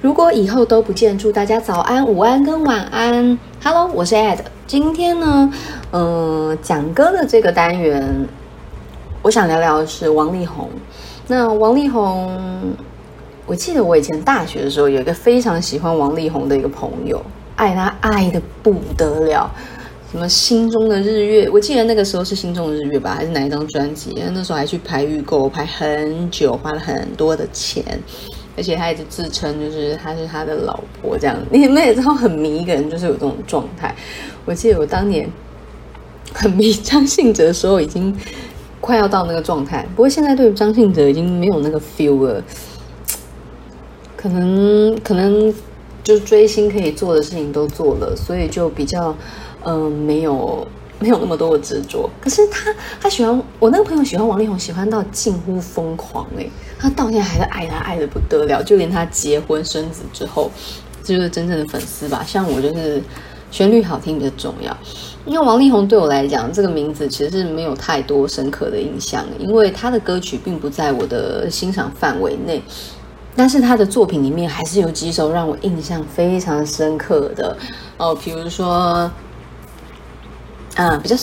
如果以后都不见，祝大家早安、午安跟晚安。Hello，我是 Ed。今天呢，嗯、呃，讲歌的这个单元，我想聊聊的是王力宏。那王力宏，我记得我以前大学的时候有一个非常喜欢王力宏的一个朋友，爱他爱得不得了。什么心中的日月？我记得那个时候是心中的日月吧，还是哪一张专辑？那时候还去排预购，排很久，花了很多的钱。而且他一直自称就是他是他的老婆这样，你们也知道很迷一个人就是有这种状态。我记得我当年很迷张信哲的时候，已经快要到那个状态。不过现在对张信哲已经没有那个 feel 了，可能可能就追星可以做的事情都做了，所以就比较嗯、没有。没有那么多的执着，可是他他喜欢我那个朋友喜欢王力宏，喜欢到近乎疯狂哎，他到现在还是爱他爱得不得了，就连他结婚生子之后，这就是真正的粉丝吧。像我就是旋律好听比较重要，因为王力宏对我来讲这个名字其实是没有太多深刻的印象，因为他的歌曲并不在我的欣赏范围内，但是他的作品里面还是有几首让我印象非常深刻的哦，比如说。嗯，比较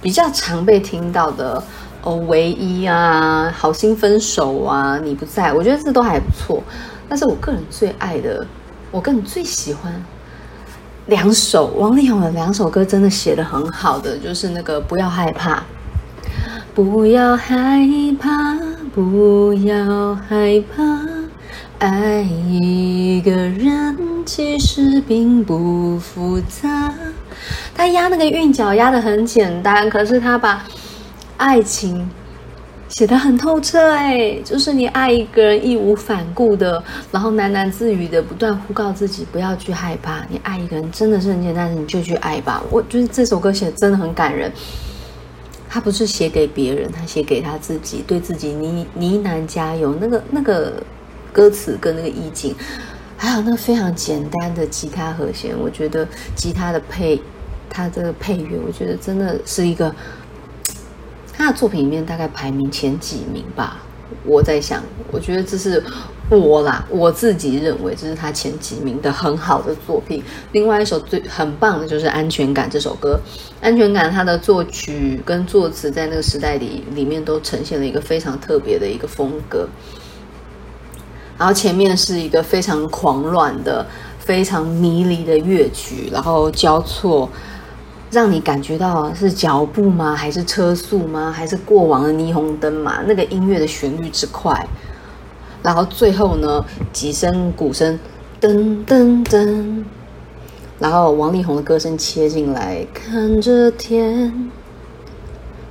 比较常被听到的哦，唯一啊，好心分手啊，你不在，我觉得这都还不错。但是我个人最爱的，我个人最喜欢两首王力宏的两首歌，真的写得很好的，就是那个不要害怕，不要害怕，不要害怕，爱一个人其实并不复杂。他押那个韵脚押的很简单，可是他把爱情写的很透彻哎，就是你爱一个人义无反顾的，然后喃喃自语的不断呼告自己不要去害怕，你爱一个人真的是很简单，你就去爱吧。我觉得这首歌写的真的很感人，他不是写给别人，他写给他自己，对自己呢呢喃加油。那个那个歌词跟那个意境，还有那个非常简单的吉他和弦，我觉得吉他的配。他这个配乐，我觉得真的是一个，他的作品里面大概排名前几名吧。我在想，我觉得这是我啦，我自己认为这是他前几名的很好的作品。另外一首最很棒的就是《安全感》这首歌，《安全感》它的作曲跟作词在那个时代里里面都呈现了一个非常特别的一个风格。然后前面是一个非常狂乱的、非常迷离的乐曲，然后交错。让你感觉到是脚步吗？还是车速吗？还是过往的霓虹灯吗？那个音乐的旋律之快，然后最后呢，几声鼓声，噔噔噔，然后王力宏的歌声切进来，看着天，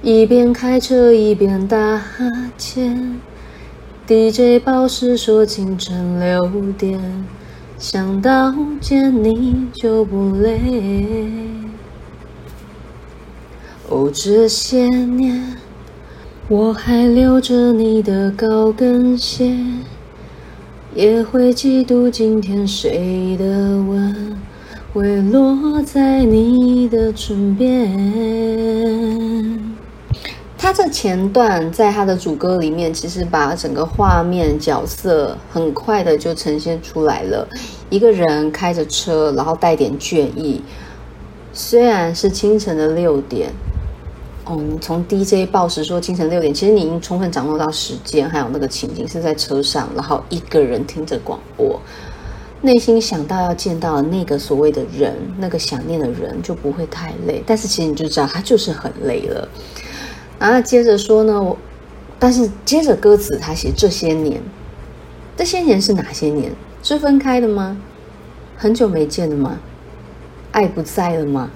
一边开车一边打哈欠，DJ 报时说清晨六点，想到见你就不累。哦，这些年我还留着你的高跟鞋，也会嫉妒今天谁的吻会落在你的唇边。他这前段在他的主歌里面，其实把整个画面角色很快的就呈现出来了，一个人开着车，然后带点倦意，虽然是清晨的六点。哦，你从 DJ 报时说清晨六点，其实你已经充分掌握到时间，还有那个情景是在车上，然后一个人听着广播，内心想到要见到那个所谓的人，那个想念的人就不会太累。但是其实你就知道他就是很累了。然后接着说呢，我，但是接着歌词他写这些年，这些年是哪些年？是分开的吗？很久没见了吗？爱不在了吗？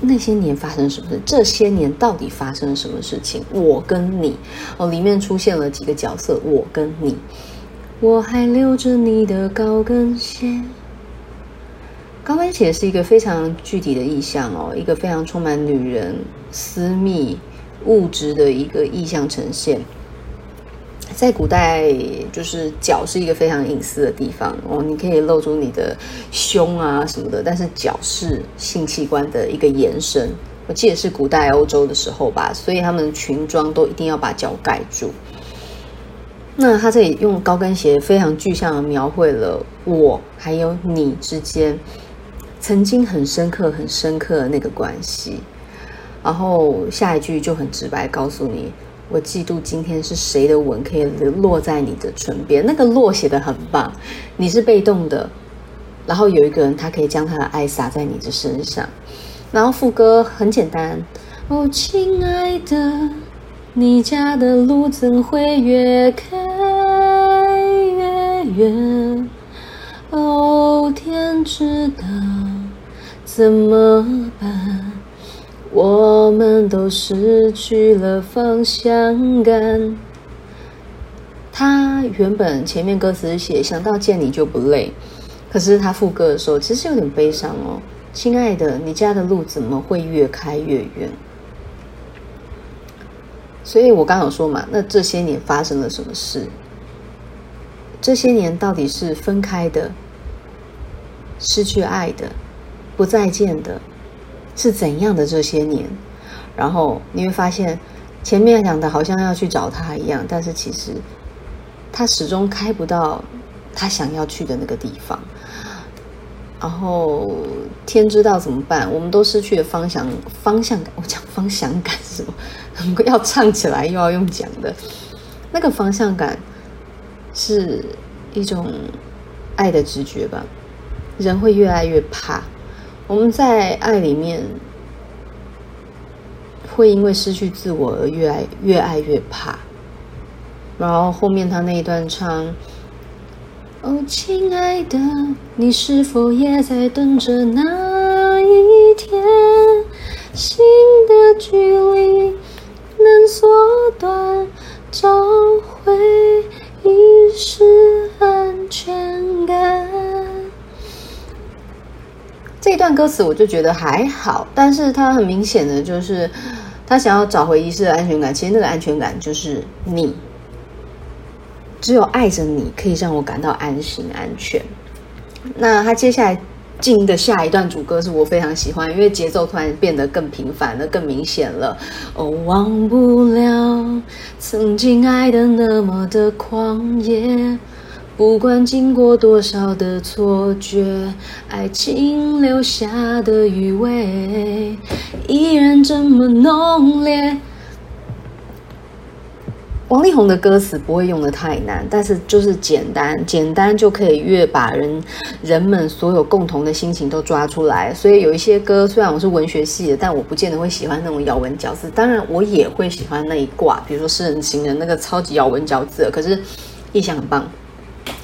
那些年发生什么事？这些年到底发生了什么事情？我跟你哦，里面出现了几个角色。我跟你，我还留着你的高跟鞋。高跟鞋是一个非常具体的意象哦，一个非常充满女人私密物质的一个意象呈现。在古代，就是脚是一个非常隐私的地方哦，你可以露出你的胸啊什么的，但是脚是性器官的一个延伸。我记得是古代欧洲的时候吧，所以他们裙装都一定要把脚盖住。那他这里用高跟鞋非常具象的描绘了我还有你之间曾经很深刻、很深刻的那个关系。然后下一句就很直白告诉你：我嫉妒今天是谁的吻可以落在你的唇边。那个落写的很棒，你是被动的，然后有一个人他可以将他的爱洒在你的身上。然后副歌很简单：哦，亲爱的。你家的路怎会越开越远？哦，天知道怎么办？我们都失去了方向感。他原本前面歌词写想到见你就不累，可是他副歌的时候其实有点悲伤哦。亲爱的，你家的路怎么会越开越远？所以我刚刚有说嘛，那这些年发生了什么事？这些年到底是分开的、失去爱的、不再见的，是怎样的这些年？然后你会发现，前面讲的好像要去找他一样，但是其实他始终开不到他想要去的那个地方。然后天知道怎么办？我们都失去了方向，方向感。我讲方向感是什么？要唱起来又要用讲的，那个方向感是一种爱的直觉吧。人会越来越怕，我们在爱里面会因为失去自我而越爱越爱越怕。然后后面他那一段唱：“哦，亲爱的，你是否也在等着那一天，心的距离？”能缩短，找回遗失安全感。这一段歌词我就觉得还好，但是他很明显的就是他想要找回遗失的安全感。其实那个安全感就是你，只有爱着你，可以让我感到安心安全。那他接下来。进的下一段主歌是我非常喜欢，因为节奏突然变得更频繁了，更明显了。哦，忘不了曾经爱的那么的狂野，不管经过多少的错觉，爱情留下的余味依然这么浓烈。王力宏的歌词不会用的太难，但是就是简单，简单就可以越把人人们所有共同的心情都抓出来。所以有一些歌，虽然我是文学系的，但我不见得会喜欢那种咬文嚼字。当然，我也会喜欢那一挂，比如说诗人情人那个超级咬文嚼字，可是意象很棒。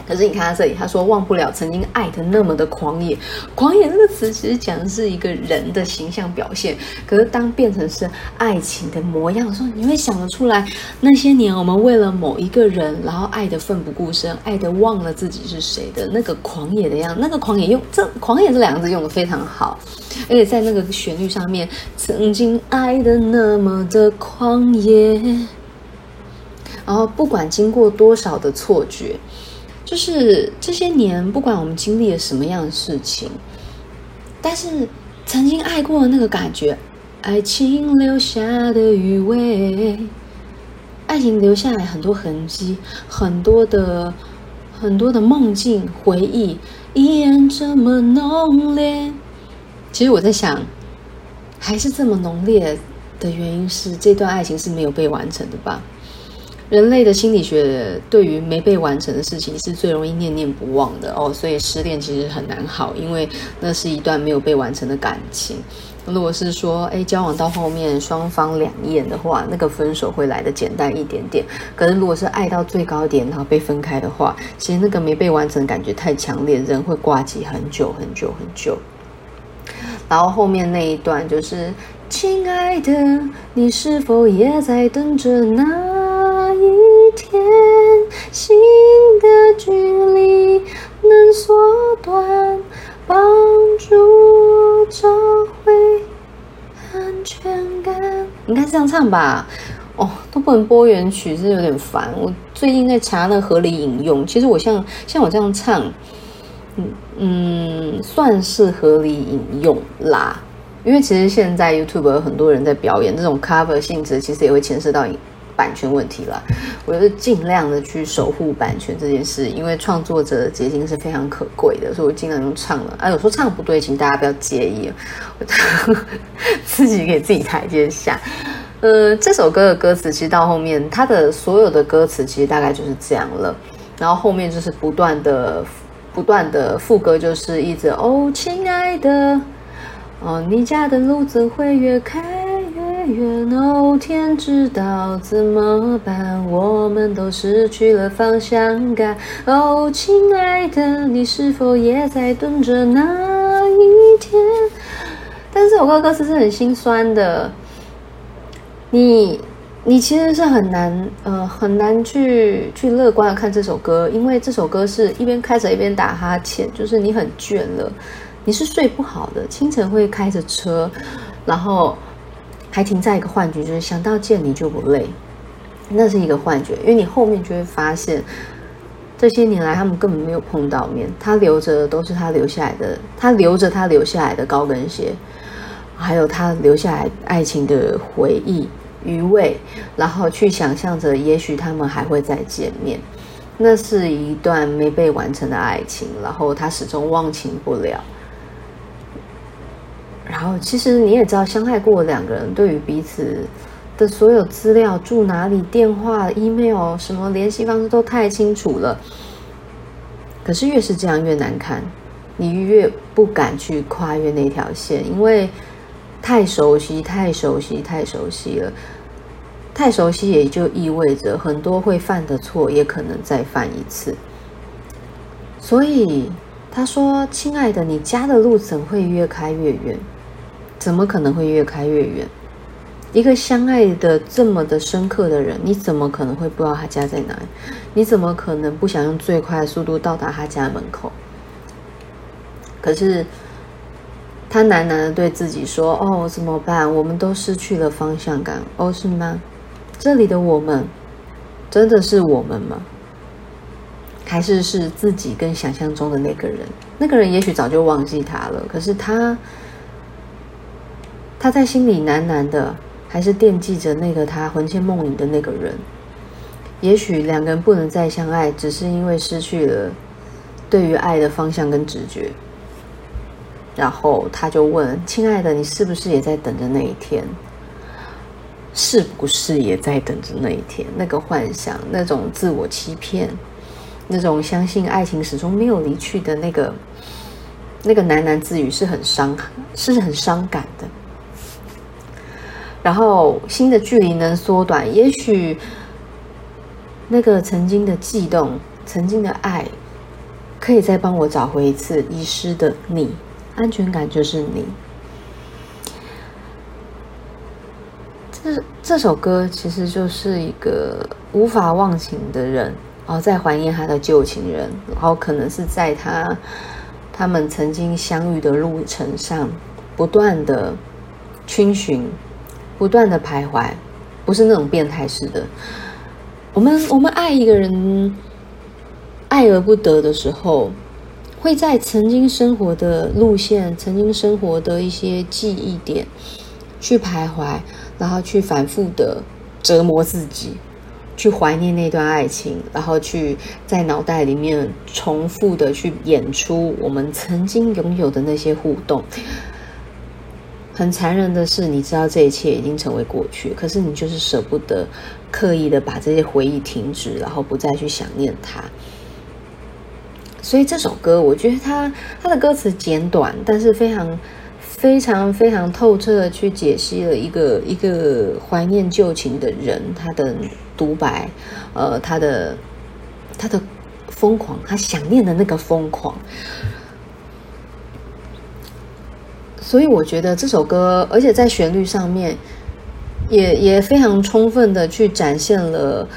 可是你看他这里，他说忘不了曾经爱的那么的狂野，狂野这个词其实讲的是一个人的形象表现。可是当变成是爱情的模样的时候，你会想得出来，那些年我们为了某一个人，然后爱得奋不顾身，爱得忘了自己是谁的那个狂野的样子。那个狂野用这狂野这两个字用得非常好，而且在那个旋律上面，曾经爱的那么的狂野，然后不管经过多少的错觉。就是这些年，不管我们经历了什么样的事情，但是曾经爱过的那个感觉，爱情留下的余味，爱情留下来很多痕迹，很多的很多的梦境回忆，依然这么浓烈。其实我在想，还是这么浓烈的原因是，这段爱情是没有被完成的吧。人类的心理学对于没被完成的事情是最容易念念不忘的哦，所以失恋其实很难好，因为那是一段没有被完成的感情。如果是说，哎，交往到后面双方两厌的话，那个分手会来得简单一点点。可是如果是爱到最高点，然后被分开的话，其实那个没被完成的感觉太强烈，人会挂记很久很久很久。然后后面那一段就是，亲爱的，你是否也在等着呢？天，心的距离能缩短，帮助找回安全感。应该这样唱吧？哦，都不能播原曲，是有点烦。我最近在查那合理引用，其实我像像我这样唱，嗯嗯，算是合理引用啦。因为其实现在 YouTube 有很多人在表演这种 cover 性质，其实也会牵涉到版权问题了。我就是尽量的去守护版权这件事，因为创作者的结晶是非常可贵的，所以我尽量用唱了。啊，有时候唱不对，请大家不要介意，自己给自己台阶下。呃，这首歌的歌词其实到后面，它的所有的歌词其实大概就是这样了。然后后面就是不断的、不断的副歌，就是一直哦，亲爱的，哦，你家的路怎会越开远？哦，天知道怎么办？我们都失去了方向感。哦，亲爱的，你是否也在等着那一天？但是这首歌歌词是很心酸的。你，你其实是很难，呃，很难去去乐观的看这首歌，因为这首歌是一边开着一边打哈欠，就是你很倦了，你是睡不好的。清晨会开着车，然后还停在一个幻觉，就是想到见你就不累，那是一个幻觉，因为你后面就会发现，这些年来他们根本没有碰到面，他留着的都是他留下来的，他留着他留下来的高跟鞋。还有他留下来爱情的回忆余味，然后去想象着，也许他们还会再见面。那是一段没被完成的爱情，然后他始终忘情不了。然后，其实你也知道，相爱过两个人对于彼此的所有资料，住哪里、电话、email、什么联系方式都太清楚了。可是越是这样越难看，你越不敢去跨越那条线，因为。太熟悉，太熟悉，太熟悉了。太熟悉也就意味着很多会犯的错也可能再犯一次。所以他说：“亲爱的，你家的路怎会越开越远？怎么可能会越开越远？一个相爱的这么的深刻的人，你怎么可能会不知道他家在哪里？你怎么可能不想用最快的速度到达他家门口？可是。”他喃喃的对自己说：“哦，怎么办？我们都失去了方向感。哦，是吗？这里的我们，真的是我们吗？还是是自己跟想象中的那个人？那个人也许早就忘记他了。可是他，他在心里喃喃的，还是惦记着那个他魂牵梦萦的那个人。也许两个人不能再相爱，只是因为失去了对于爱的方向跟直觉。”然后他就问：“亲爱的，你是不是也在等着那一天？是不是也在等着那一天？那个幻想，那种自我欺骗，那种相信爱情始终没有离去的那个那个喃喃自语，是很伤，是很伤感的。然后心的距离能缩短，也许那个曾经的悸动，曾经的爱，可以再帮我找回一次遗失的你。”安全感就是你。这这首歌其实就是一个无法忘情的人，然后在怀念他的旧情人，然后可能是在他他们曾经相遇的路程上，不断的逡巡，不断的徘徊，不是那种变态式的。我们我们爱一个人，爱而不得的时候。会在曾经生活的路线、曾经生活的一些记忆点去徘徊，然后去反复的折磨自己，去怀念那段爱情，然后去在脑袋里面重复的去演出我们曾经拥有的那些互动。很残忍的是，你知道这一切已经成为过去，可是你就是舍不得刻意的把这些回忆停止，然后不再去想念它。所以这首歌，我觉得它它的歌词简短，但是非常非常非常透彻的去解析了一个一个怀念旧情的人他的独白，呃，他的他的疯狂，他想念的那个疯狂。所以我觉得这首歌，而且在旋律上面也也非常充分的去展现了，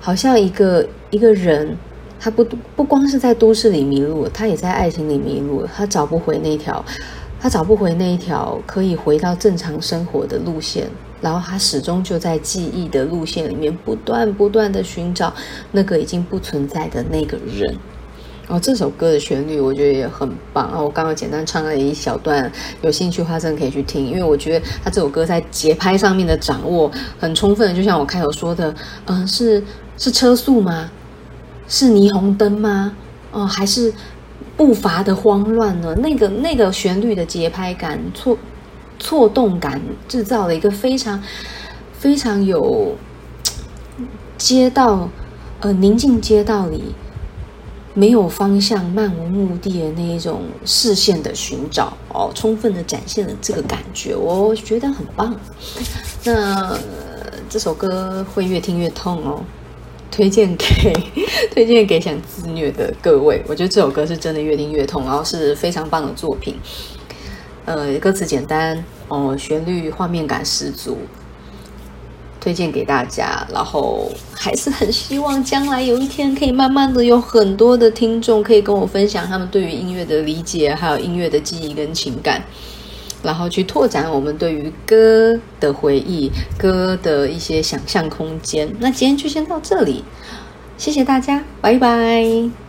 好像一个一个人。他不不光是在都市里迷路，他也在爱情里迷路。他找不回那条，他找不回那一条可以回到正常生活的路线。然后他始终就在记忆的路线里面不断不断的寻找那个已经不存在的那个人。哦，这首歌的旋律我觉得也很棒啊！我刚刚简单唱了一小段，有兴趣的话真的可以去听，因为我觉得他这首歌在节拍上面的掌握很充分，就像我开头说的，嗯、是是车速吗？是霓虹灯吗？哦、还是步伐的慌乱呢？那个那个旋律的节拍感、错错动感，制造了一个非常非常有街道呃宁静街道里。没有方向、漫无目的的那一种视线的寻找哦，充分的展现了这个感觉，我觉得很棒。那这首歌会越听越痛哦，推荐给 推荐给想自虐的各位。我觉得这首歌是真的越听越痛，然后是非常棒的作品。呃，歌词简单哦，旋律画面感十足。推荐给大家，然后还是很希望将来有一天可以慢慢的有很多的听众可以跟我分享他们对于音乐的理解，还有音乐的记忆跟情感，然后去拓展我们对于歌的回忆、歌的一些想象空间。那今天就先到这里，谢谢大家，拜拜。